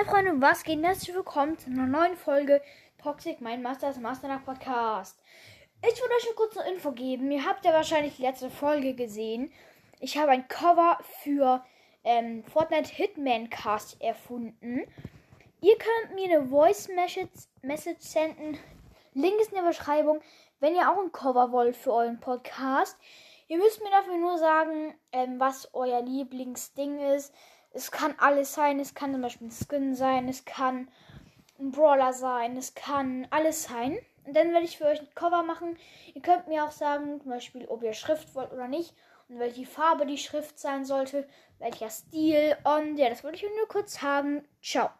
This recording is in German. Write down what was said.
Hi Freunde, was geht? Herzlich willkommen zu einer neuen Folge Toxic Mein Masters Master Podcast. Ich würde euch eine kurze Info geben. Ihr habt ja wahrscheinlich die letzte Folge gesehen. Ich habe ein Cover für ähm, Fortnite Hitman Cast erfunden. Ihr könnt mir eine Voice Message, Message senden. Link ist in der Beschreibung, wenn ihr auch ein Cover wollt für euren Podcast. Ihr müsst mir dafür nur sagen, ähm, was euer Lieblingsding ist. Es kann alles sein. Es kann zum Beispiel ein Skin sein. Es kann ein Brawler sein. Es kann alles sein. Und dann werde ich für euch ein Cover machen. Ihr könnt mir auch sagen, zum Beispiel, ob ihr Schrift wollt oder nicht. Und welche Farbe die Schrift sein sollte. Welcher Stil. Und ja, das wollte ich nur kurz sagen. Ciao.